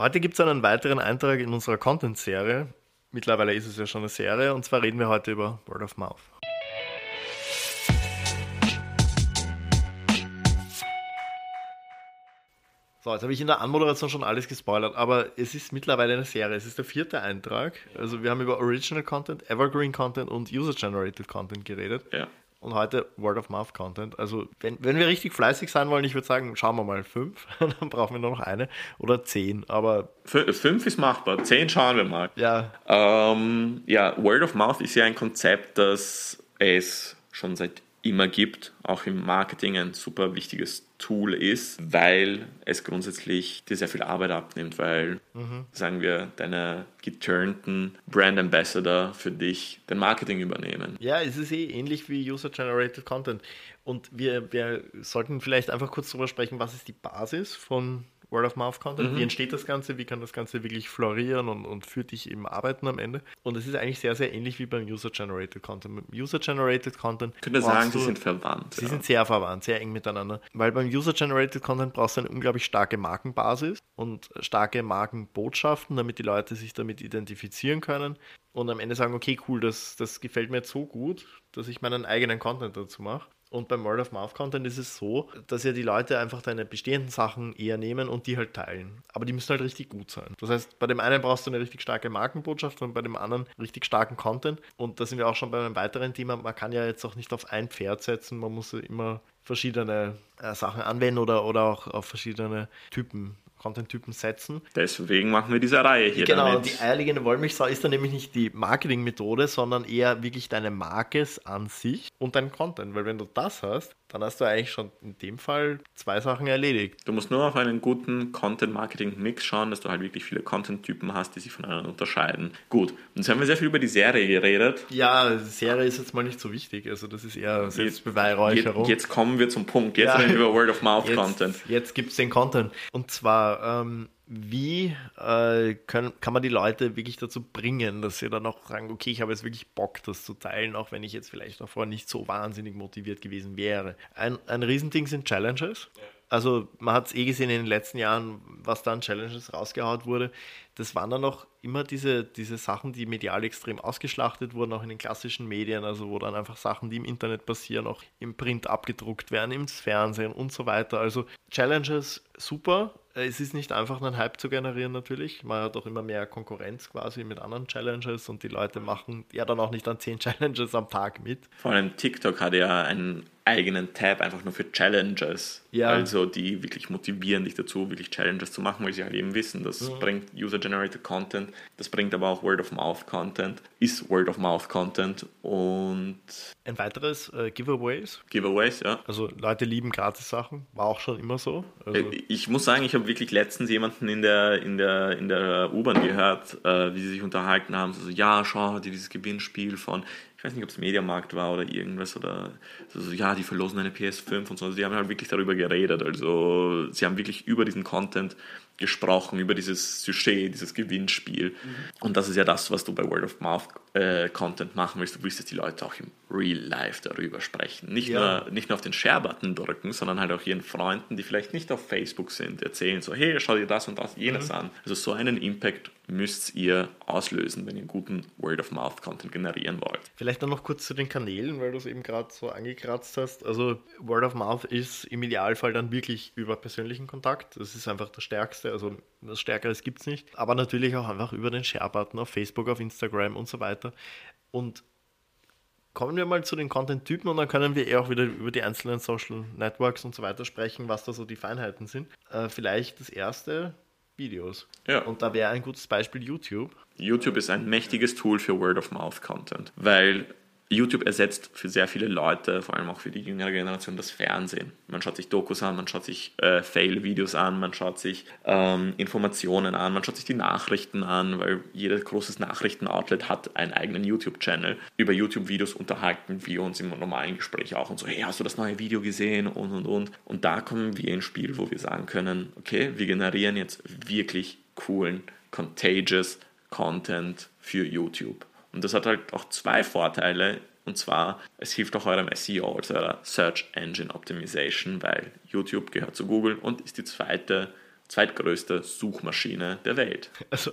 Heute gibt es einen weiteren Eintrag in unserer Content-Serie. Mittlerweile ist es ja schon eine Serie und zwar reden wir heute über Word of Mouth. So, jetzt habe ich in der Anmoderation schon alles gespoilert, aber es ist mittlerweile eine Serie. Es ist der vierte Eintrag. Also wir haben über Original Content, Evergreen Content und User-Generated Content geredet. Ja. Und heute Word-of-Mouth-Content. Also wenn, wenn wir richtig fleißig sein wollen, ich würde sagen, schauen wir mal fünf, dann brauchen wir nur noch eine oder zehn. Aber Fü- Fünf ist machbar, zehn schauen wir mal. ja, Ähm, ja, Word of Mouth ist ja ein Konzept, das es schon seit immer gibt, auch im Marketing ein super wichtiges Tool ist, weil es grundsätzlich dir sehr viel Arbeit abnimmt, weil, sagen wir, deine geturnten Brand Ambassador für dich den Marketing übernehmen. Ja, es ist eh ähnlich wie User-Generated Content. Und wir, wir sollten vielleicht einfach kurz darüber sprechen, was ist die Basis von Word-of-Mouth-Content? Wie entsteht das Ganze? Wie kann das Ganze wirklich florieren und, und für dich eben arbeiten am Ende? Und es ist eigentlich sehr, sehr ähnlich wie beim User-Generated Content. Mit User-Generated Content Ich könnte sagen, du- sie sind verwandt. Sie ja. sind sehr verwandt, sehr eng miteinander. Weil beim User-Generated Content brauchst du eine unglaublich starke Markenbasis und starke Markenbotschaften, damit die Leute sich damit identifizieren können und am Ende sagen, okay, cool, das, das gefällt mir jetzt so gut, dass ich meinen eigenen Content dazu mache. Und beim Word of Mouth Content ist es so, dass ja die Leute einfach deine bestehenden Sachen eher nehmen und die halt teilen. Aber die müssen halt richtig gut sein. Das heißt, bei dem einen brauchst du eine richtig starke Markenbotschaft und bei dem anderen richtig starken Content. Und da sind wir auch schon bei einem weiteren Thema. Man kann ja jetzt auch nicht auf ein Pferd setzen. Man muss immer verschiedene äh, Sachen anwenden oder, oder auch auf verschiedene Typen, Content-Typen setzen. Deswegen machen wir diese Reihe hier Genau, damit. die eierlegende Wollmilchsau ist dann nämlich nicht die Marketingmethode, sondern eher wirklich deine Marke an sich und dein Content. Weil wenn du das hast, dann hast du eigentlich schon in dem Fall zwei Sachen erledigt. Du musst nur auf einen guten Content-Marketing-Mix schauen, dass du halt wirklich viele Content-Typen hast, die sich voneinander unterscheiden. Gut, und jetzt haben wir sehr viel über die Serie geredet. Ja, Serie ist jetzt mal nicht so wichtig. Also das ist eher Jetzt, Selbstbeweihräucherung. jetzt kommen wir zum Punkt. Jetzt Ja. reden wir über Word-of-Mouth-Content. Jetzt, jetzt gibt es den Content. Und zwar, ähm, wie äh, können, kann man die Leute wirklich dazu bringen, dass sie dann auch sagen, okay, ich habe jetzt wirklich Bock, das zu teilen, auch wenn ich jetzt vielleicht davor nicht so wahnsinnig motiviert gewesen wäre. Ein, ein Riesending sind Challenges. Also man hat es eh gesehen in den letzten Jahren, was da an Challenges rausgehaut wurde. Das waren dann auch immer diese, diese Sachen, die medial extrem ausgeschlachtet wurden, auch in den klassischen Medien, also wo dann einfach Sachen, die im Internet passieren, auch im Print abgedruckt werden, im Fernsehen und so weiter. Also Challenges super. Es ist nicht einfach, einen Hype zu generieren natürlich. Man hat auch immer mehr Konkurrenz quasi mit anderen Challenges und die Leute machen ja dann auch nicht an zehn Challenges am Tag mit. Vor allem TikTok hat ja einen eigenen Tab einfach nur für Challenges. Ja. Also die wirklich motivieren dich dazu, wirklich Challenges zu machen, weil sie halt eben wissen, das Mhm. bringt User-Generated Content, das bringt aber auch Word-of-Mouth-Content, ist Word-of-Mouth-Content und Ein weiteres äh, Giveaways. Giveaways, ja. Also Leute lieben Gratis-Sachen, war auch schon immer so. Also, Äh, Ich muss sagen, ich habe wirklich letztens jemanden in der, in der, in der U-Bahn gehört, äh, wie sie sich unterhalten haben. So, so, ja, schau dir dieses Gewinnspiel von, ich weiß nicht, ob es Mediamarkt war oder irgendwas, oder so, ja, die verlosen eine PS5 und so. Die haben halt wirklich darüber geredet. Also, sie haben wirklich über diesen Content gesprochen, über dieses Sujet, dieses Gewinnspiel. Und das ist ja das, was du bei Word of Mouth äh, Content machen willst. Du willst, dass die Leute auch im Real Life darüber sprechen. Nicht, Ja. nur, nicht nur auf den Share-Button drücken, sondern halt auch ihren Freunden, die vielleicht nicht auf Facebook sind, erzählen so, hey, schau dir das und das, jenes an. Also so einen Impact müsst ihr auslösen, wenn ihr guten Word-of-Mouth-Content generieren wollt. Vielleicht dann noch kurz zu den Kanälen, weil du es eben gerade so angekratzt hast. Also Word of Mouth ist im Idealfall dann wirklich über persönlichen Kontakt. Das ist einfach das Stärkste. Also was Stärkeres gibt es nicht. Aber natürlich auch einfach über den Share-Button auf Facebook, auf Instagram und so weiter. Und kommen wir mal zu den Content-Typen und dann können wir eher auch wieder über die einzelnen Social Networks und so weiter sprechen, was da so die Feinheiten sind. Äh, vielleicht das erste, Videos. Ja. Und da wäre ein gutes Beispiel YouTube. YouTube ist ein mächtiges Tool für Word-of-Mouth-Content, weil YouTube ersetzt für sehr viele Leute, vor allem auch für die jüngere Generation, das Fernsehen. Man schaut sich Dokus an, man schaut sich äh, Fail-Videos an, man schaut sich ähm, Informationen an, man schaut sich die Nachrichten an, weil jedes großes Nachrichten-Outlet hat einen eigenen YouTube-Channel. Über YouTube-Videos unterhalten wir uns im normalen Gespräch auch und so, hey, hast du das neue Video gesehen und und und. Und da kommen wir ins Spiel, wo wir sagen können, okay, wir generieren jetzt wirklich coolen, contagious Content für YouTube. Und das hat halt auch zwei Vorteile. Und zwar, es hilft auch eurem SEO, also eurer Search Engine Optimization, weil YouTube gehört zu Google und ist die zweite zweitgrößte Suchmaschine der Welt. Also,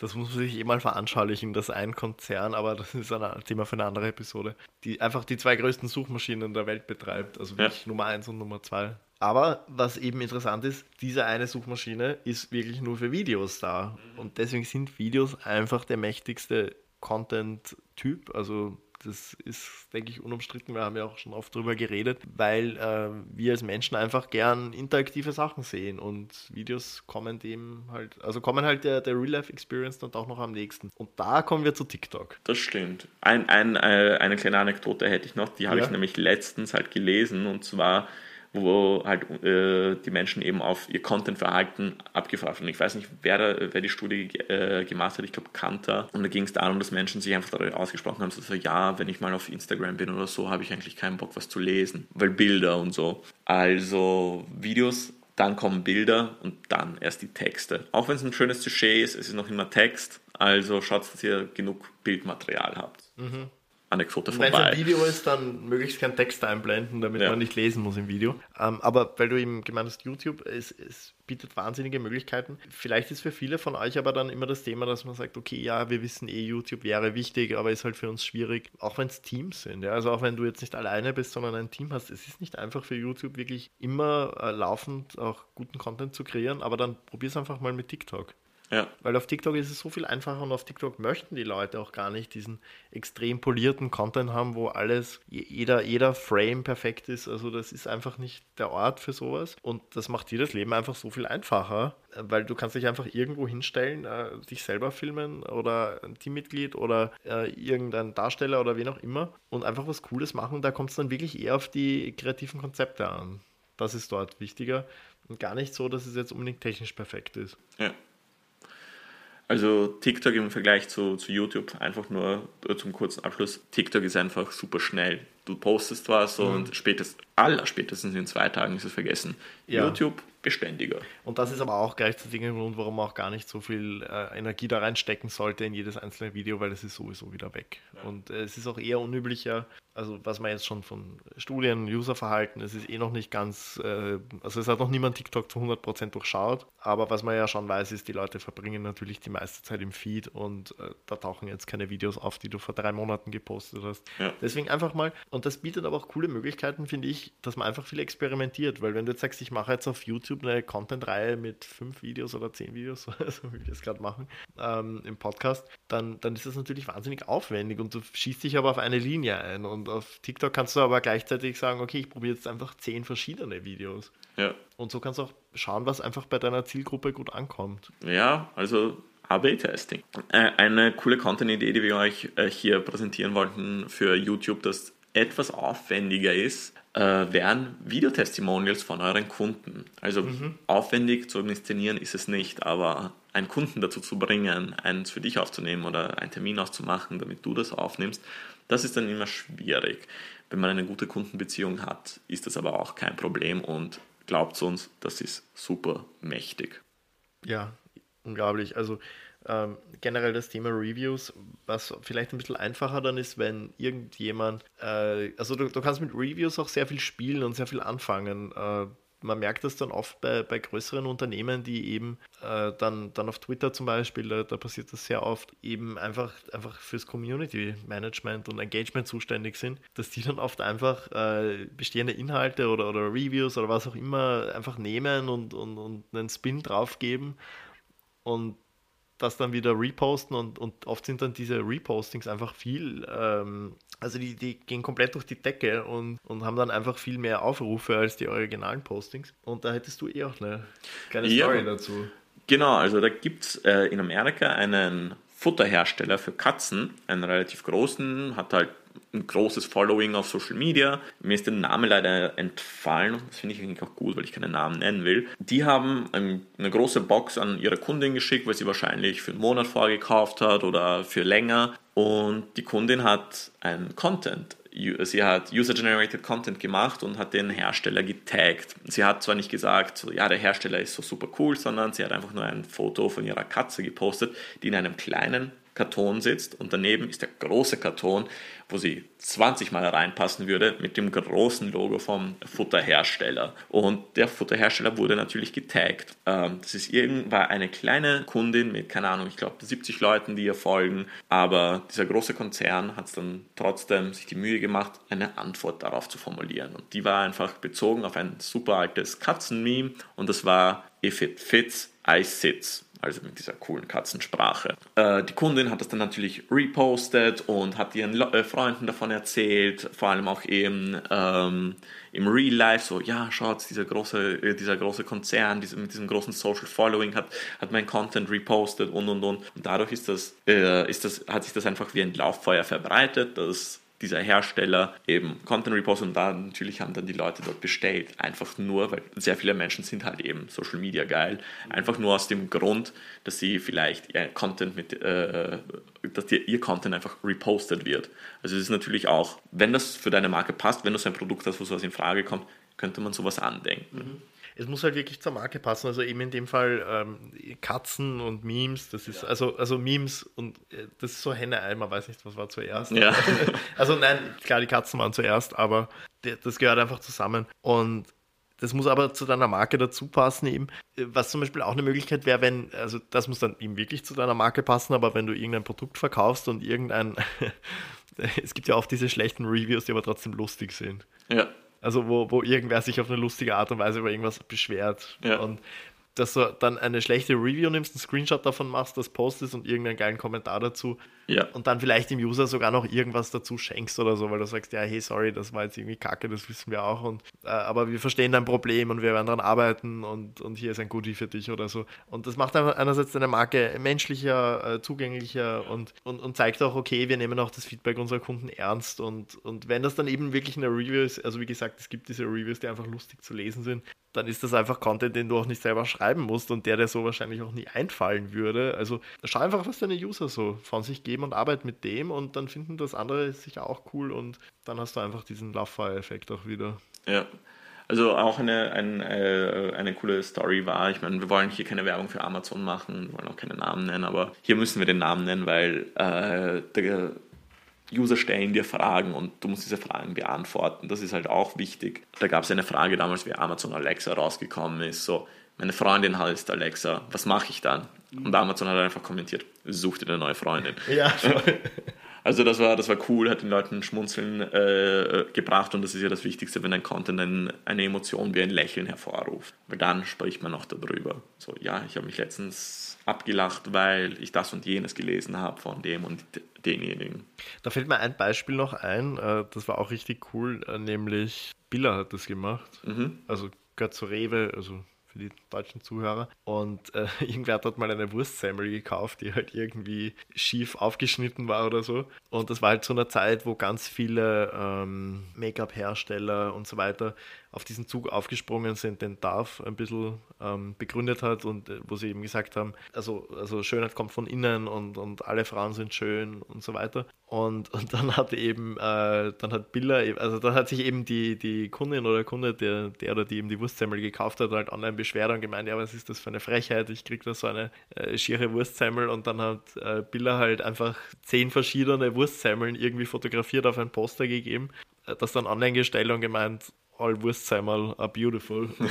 das muss man sich eh mal veranschaulichen, dass ein Konzern, aber das ist ein Thema für eine andere Episode, die einfach die zwei größten Suchmaschinen der Welt betreibt. Also wirklich ja. Nummer eins und Nummer zwei. Aber was eben interessant ist, diese eine Suchmaschine ist wirklich nur für Videos da. Und deswegen sind Videos einfach der mächtigste Content-Typ. Also das ist, denke ich, unumstritten. Wir haben ja auch schon oft darüber geredet, weil äh, wir als Menschen einfach gern interaktive Sachen sehen und Videos kommen dem halt, also kommen halt der, der Real-Life-Experience dann auch noch am nächsten. Und da kommen wir zu TikTok. Das stimmt. Ein, ein, äh, eine kleine Anekdote hätte ich noch, die habe ja. ich nämlich letztens halt gelesen und zwar wo halt äh, die Menschen eben auf ihr Content-Verhalten abgefragt wurden. Ich weiß nicht, wer, da, wer die Studie äh, gemacht hat, ich glaube Kanter. Und da ging es darum, dass Menschen sich einfach darüber ausgesprochen haben, so, ja, wenn ich mal auf Instagram bin oder so, habe ich eigentlich keinen Bock, was zu lesen, weil Bilder und so. Also Videos dann kommen Bilder und dann erst die Texte. Auch wenn es ein schönes Sujet ist, es ist noch immer Text, also schaut, dass ihr genug Bildmaterial habt. Mhm. Anekdote vorbei. Wenn es ein Video ist, dann möglichst keinen Text einblenden, damit ja. man nicht lesen muss im Video. Ähm, aber weil du eben gemeint hast, YouTube, es, es, bietet wahnsinnige Möglichkeiten. Vielleicht ist für viele von euch aber dann immer das Thema, dass man sagt, okay, ja, wir wissen eh, YouTube wäre wichtig, aber ist halt für uns schwierig, auch wenn es Teams sind. Ja? Also auch wenn du jetzt nicht alleine bist, sondern ein Team hast, es ist nicht einfach für YouTube wirklich immer äh, laufend auch guten Content zu kreieren, aber dann probier es einfach mal mit TikTok. Ja. Weil auf TikTok ist es so viel einfacher und auf TikTok möchten die Leute auch gar nicht diesen extrem polierten Content haben, wo alles, jeder, jeder Frame perfekt ist. Also das ist einfach nicht der Ort für sowas. Und das macht dir das Leben einfach so viel einfacher, weil du kannst dich einfach irgendwo hinstellen, äh, dich selber filmen oder ein Teammitglied oder äh, irgendein Darsteller oder wen auch immer und einfach was Cooles machen. Da kommt es dann wirklich eher auf die kreativen Konzepte an. Das ist dort wichtiger und gar nicht so, dass es jetzt unbedingt technisch perfekt ist. Ja. Also TikTok im Vergleich zu, zu YouTube, einfach nur zum kurzen Abschluss, TikTok ist einfach super schnell. Du postest was mhm. und spätestens, aller spätestens in zwei Tagen ist es vergessen. Ja. YouTube beständiger. Und das ist aber auch gleichzeitig ein Grund, warum man auch gar nicht so viel äh, Energie da reinstecken sollte in jedes einzelne Video, weil es ist sowieso wieder weg. Ja. Und äh, es ist auch eher unüblicher, also was man jetzt schon von Studien, Userverhalten, es ist eh noch nicht ganz, äh, also es hat noch niemand TikTok zu 100% durchschaut, aber was man ja schon weiß, ist, die Leute verbringen natürlich die meiste Zeit im Feed und äh, da tauchen jetzt keine Videos auf, die du vor drei Monaten gepostet hast. Ja. Deswegen einfach mal, und das bietet aber auch coole Möglichkeiten, finde ich, dass man einfach viel experimentiert, weil wenn du jetzt sagst, ich mache jetzt auf YouTube eine Content-Reihe mit fünf Videos oder zehn Videos, so wie wir es gerade machen, ähm, im Podcast, dann, dann ist das natürlich wahnsinnig aufwendig und du schießt dich aber auf eine Linie ein und auf TikTok kannst du aber gleichzeitig sagen, okay, ich probiere jetzt einfach zehn verschiedene Videos. Ja. Und so kannst du auch schauen, was einfach bei deiner Zielgruppe gut ankommt. Ja, also AB-Testing. Äh, eine coole Content-Idee, die wir euch äh, hier präsentieren wollten für YouTube, das etwas aufwendiger ist, äh, wären Videotestimonials von euren Kunden. Also mhm. aufwendig zu inszenieren ist es nicht, aber einen Kunden dazu zu bringen, eins für dich aufzunehmen oder einen Termin auszumachen, damit du das aufnimmst, das ist dann immer schwierig. Wenn man eine gute Kundenbeziehung hat, ist das aber auch kein Problem und glaubt uns, das ist super mächtig. Ja, unglaublich. Also ähm, generell das Thema Reviews, was vielleicht ein bisschen einfacher dann ist, wenn irgendjemand, äh, also du, du, kannst mit Reviews auch sehr viel spielen und sehr viel anfangen. Äh, man merkt das dann oft bei, bei größeren Unternehmen, die eben äh, dann, dann auf Twitter zum Beispiel, da, da, passiert das sehr oft, eben einfach, einfach fürs Community Management und Engagement zuständig sind, dass die dann oft einfach äh, bestehende Inhalte oder, oder Reviews oder was auch immer einfach nehmen und, und, und einen Spin draufgeben und das dann wieder reposten und, und oft sind dann diese Repostings einfach viel ähm, also die, die gehen komplett durch die Decke und, und haben dann einfach viel mehr Aufrufe als die originalen Postings. Und da hättest du eh auch eine kleine Story ja, dazu. Genau, also da gibt es äh, in Amerika einen Futterhersteller für Katzen, einen relativ großen, hat halt ein großes Following auf Social Media. Mir ist der Name leider entfallen. Das finde ich eigentlich auch gut, weil ich keinen Namen nennen will. Die haben eine große Box an ihre Kundin geschickt, weil sie wahrscheinlich für einen Monat vorgekauft hat oder für länger. Und die Kundin hat einen Content sie hat User-Generated Content gemacht und hat den Hersteller getaggt. Sie hat zwar nicht gesagt, so, ja, der Hersteller ist so super cool, sondern sie hat einfach nur ein Foto von ihrer Katze gepostet, die in einem kleinen Karton sitzt und daneben ist der große Karton, wo sie 20 Mal reinpassen würde mit dem großen Logo vom Futterhersteller. Und der Futterhersteller wurde natürlich getaggt. Ähm, das ist irgendwann eine kleine Kundin mit, keine Ahnung, ich glaube 70 Leuten, die ihr folgen. Aber dieser große Konzern hat es dann trotzdem sich die Mühe gemacht, eine Antwort darauf zu formulieren. Und die war einfach bezogen auf ein super altes Katzenmeme und das war If it fits, I sits also mit dieser coolen Katzensprache. Äh, die Kundin hat das dann natürlich repostet und hat ihren Le äh, Freunden davon erzählt, vor allem auch eben ähm, im Real Life, so, ja, schaut, dieser große, äh, dieser große Konzern diese, mit diesem großen Social Following hat, hat mein Content repostet und und und. Und dadurch ist das, äh, ist das, hat sich das einfach wie ein Lauffeuer verbreitet, dass dieser Hersteller eben Content Repost und da natürlich haben dann die Leute dort bestellt. Einfach nur, weil sehr viele Menschen sind halt eben Social Media geil. Einfach nur aus dem Grund, dass sie vielleicht ihr Content mit, äh, dass ihr Content einfach repostet wird. Also es ist natürlich auch, wenn das für deine Marke passt, wenn du so ein Produkt hast, wo sowas in Frage kommt, könnte man sowas andenken. Mhm es muss halt wirklich zur Marke passen. Also eben in dem Fall ähm, Katzen und Memes, das ist, ja. also, also Memes und äh, das ist so Henne-Ei, man weiß nicht, was war zuerst. Ja. also nein, klar, die Katzen waren zuerst, aber das gehört einfach zusammen. Und das muss aber zu deiner Marke dazu passen eben. Was zum Beispiel auch eine Möglichkeit wäre, wenn, also das muss dann eben wirklich zu deiner Marke passen, aber wenn du irgendein Produkt verkaufst und irgendein, es gibt ja oft diese schlechten Reviews, die aber trotzdem lustig sind. Ja. Also wo, wo irgendwer sich auf eine lustige Art und Weise über irgendwas beschwert. Ja. Und dass du dann eine schlechte Review nimmst, einen Screenshot davon machst, das postest und irgendeinen geilen Kommentar dazu ja. und dann vielleicht dem User sogar noch irgendwas dazu schenkst oder so, weil du sagst, ja, hey, sorry, das war jetzt irgendwie kacke, das wissen wir auch, und, äh, aber wir verstehen dein Problem und wir werden daran arbeiten und, und hier ist ein Goodie für dich oder so. Und das macht einerseits deine Marke menschlicher, äh, zugänglicher und, und, und zeigt auch, okay, wir nehmen auch das Feedback unserer Kunden ernst und, und wenn das dann eben wirklich eine Review ist, also wie gesagt, es gibt diese Reviews, die einfach lustig zu lesen sind, dann ist das einfach Content, den du auch nicht selber schreiben musst und der dir so wahrscheinlich auch nie einfallen würde. Also schau einfach, was deine User so von sich geben und arbeite mit dem und dann finden das andere sicher auch cool und dann hast du einfach diesen Love-Fire-Effekt auch wieder. Ja. Also auch eine, eine, äh, eine coole Story war, ich meine, wir wollen hier keine Werbung für Amazon machen, wollen auch keine Namen nennen, aber hier müssen wir den Namen nennen, weil äh, der User stellen dir Fragen und du musst diese Fragen beantworten. Das ist halt auch wichtig. Da gab es eine Frage damals, wie Amazon Alexa rausgekommen ist. So, meine Freundin heißt Alexa, was mache ich dann? Und Amazon hat einfach kommentiert, such dir eine neue Freundin. Ja, Also das war, das war cool, hat den Leuten Schmunzeln äh, gebracht und das ist ja das Wichtigste, wenn ein Content ein, eine Emotion wie ein Lächeln hervorruft. Weil dann spricht man auch darüber. So, ja, ich habe mich letztens abgelacht, weil ich das und jenes gelesen habe von dem und denjenigen. Da fällt mir ein Beispiel noch ein, äh, das war auch richtig cool, äh, nämlich Billa hat das gemacht. Mhm. Also gehört zu Rewe, also für die deutschen Zuhörer. Und äh, irgendwer hat dort mal eine Wurstsemmel gekauft, die halt irgendwie schief aufgeschnitten war oder so. Und das war halt zu einer Zeit, wo ganz viele ähm, Make-up-Hersteller und so weiter auf diesen Zug aufgesprungen sind, den Darf ein bisschen ähm, begründet hat und äh, wo sie eben gesagt haben, also, also Schönheit kommt von innen und, und alle Frauen sind schön und so weiter. Und, und dann hat eben, äh, dann hat Billa, e, also dann hat sich eben die, die Kundin oder der Kunde, der, der oder die eben die Wurstsemmel gekauft hat, halt online beschwert und gemeint, ja, was ist das für eine Frechheit, ich krieg da so eine äh, schiere Wurstsemmel und dann hat äh, Billa halt einfach zehn verschiedene Wurstsemmeln irgendwie fotografiert auf ein Poster gegeben, äh, das dann online gestellt und gemeint, all Wurstsemmel are beautiful. Und, und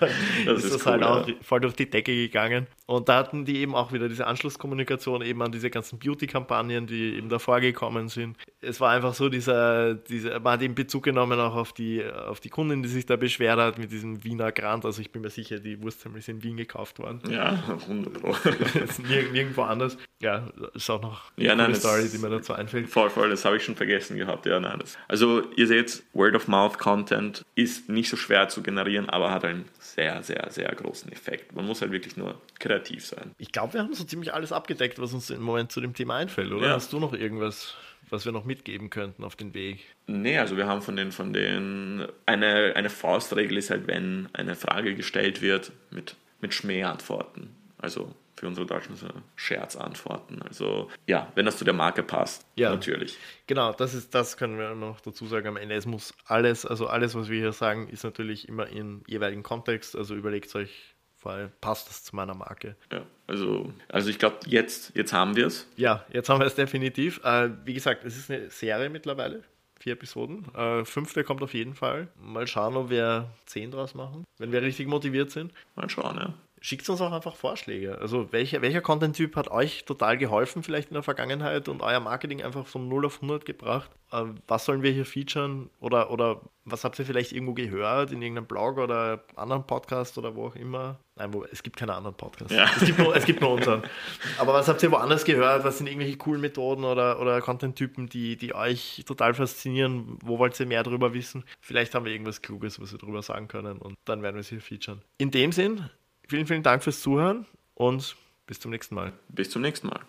dann das ist, ist das halt cool, halt auch ja. voll durch die Decke gegangen. Und da hatten die eben auch wieder diese Anschlusskommunikation eben an diese ganzen Beauty-Kampagnen, die eben davor gekommen sind. Es war einfach so dieser, dieser, man hat eben Bezug genommen auch auf die, auf die Kundin, die sich da beschwert hat mit diesem Wiener Grand. Also ich bin mir sicher, die Wurstsemmel ist in Wien gekauft worden. Ja, wunderbar. nirgendwo anders. Ja, ist auch noch ja, eine nein, Story, die mir dazu einfällt. Voll, voll, das habe ich schon vergessen gehabt. Ja, nein, das. Also ihr seht, Word-of-Mouth-Content ist nicht so schwer zu generieren, aber hat einen sehr, sehr, sehr großen Effekt. Man muss halt wirklich nur kreativ sein. Ich glaube, wir haben so ziemlich alles abgedeckt, was uns im Moment zu dem Thema einfällt, oder? Ja. Hast du noch irgendwas, was wir noch mitgeben könnten auf den Weg? Nee, also wir haben von den, von den, eine, eine Faustregel ist halt, wenn eine Frage gestellt wird, mit, mit Schmähantworten. Also für unsere Deutschen Scherzantworten. Also ja, wenn das zu der Marke passt, ja, natürlich. Genau, das ist, das können wir noch dazu sagen am Ende. Es muss alles, also alles, was wir hier sagen, ist natürlich immer im jeweiligen Kontext. Also überlegt euch Fall passt das zu meiner Marke. Ja, also, also ich glaube, jetzt, jetzt haben wir es. Ja, jetzt haben wir es definitiv. Äh, wie gesagt, es ist eine Serie mittlerweile. Vier Episoden. Äh, fünfte kommt auf jeden Fall. Mal schauen, ob wir zehn draus machen, wenn wir richtig motiviert sind. Mal schauen, ja schickt uns auch einfach Vorschläge. Also welcher, welcher Content-Typ hat euch total geholfen vielleicht in der Vergangenheit und euer Marketing einfach von 0 auf 100 gebracht? Äh, was sollen wir hier featuren? Oder, oder was habt ihr vielleicht irgendwo gehört in irgendeinem Blog oder anderen Podcast oder wo auch immer? Nein, wo, es gibt keine anderen Podcasts. Ja. Es, gibt nur, es gibt nur unseren. Aber was habt ihr woanders gehört? Was sind irgendwelche coolen Methoden oder, oder Content-Typen, die, die euch total faszinieren? Wo wollt ihr mehr darüber wissen? Vielleicht haben wir irgendwas Kluges, was wir darüber sagen können und dann werden wir es hier featuren. In dem Sinn, Vielen, vielen Dank fürs Zuhören und bis zum nächsten Mal. Bis zum nächsten Mal.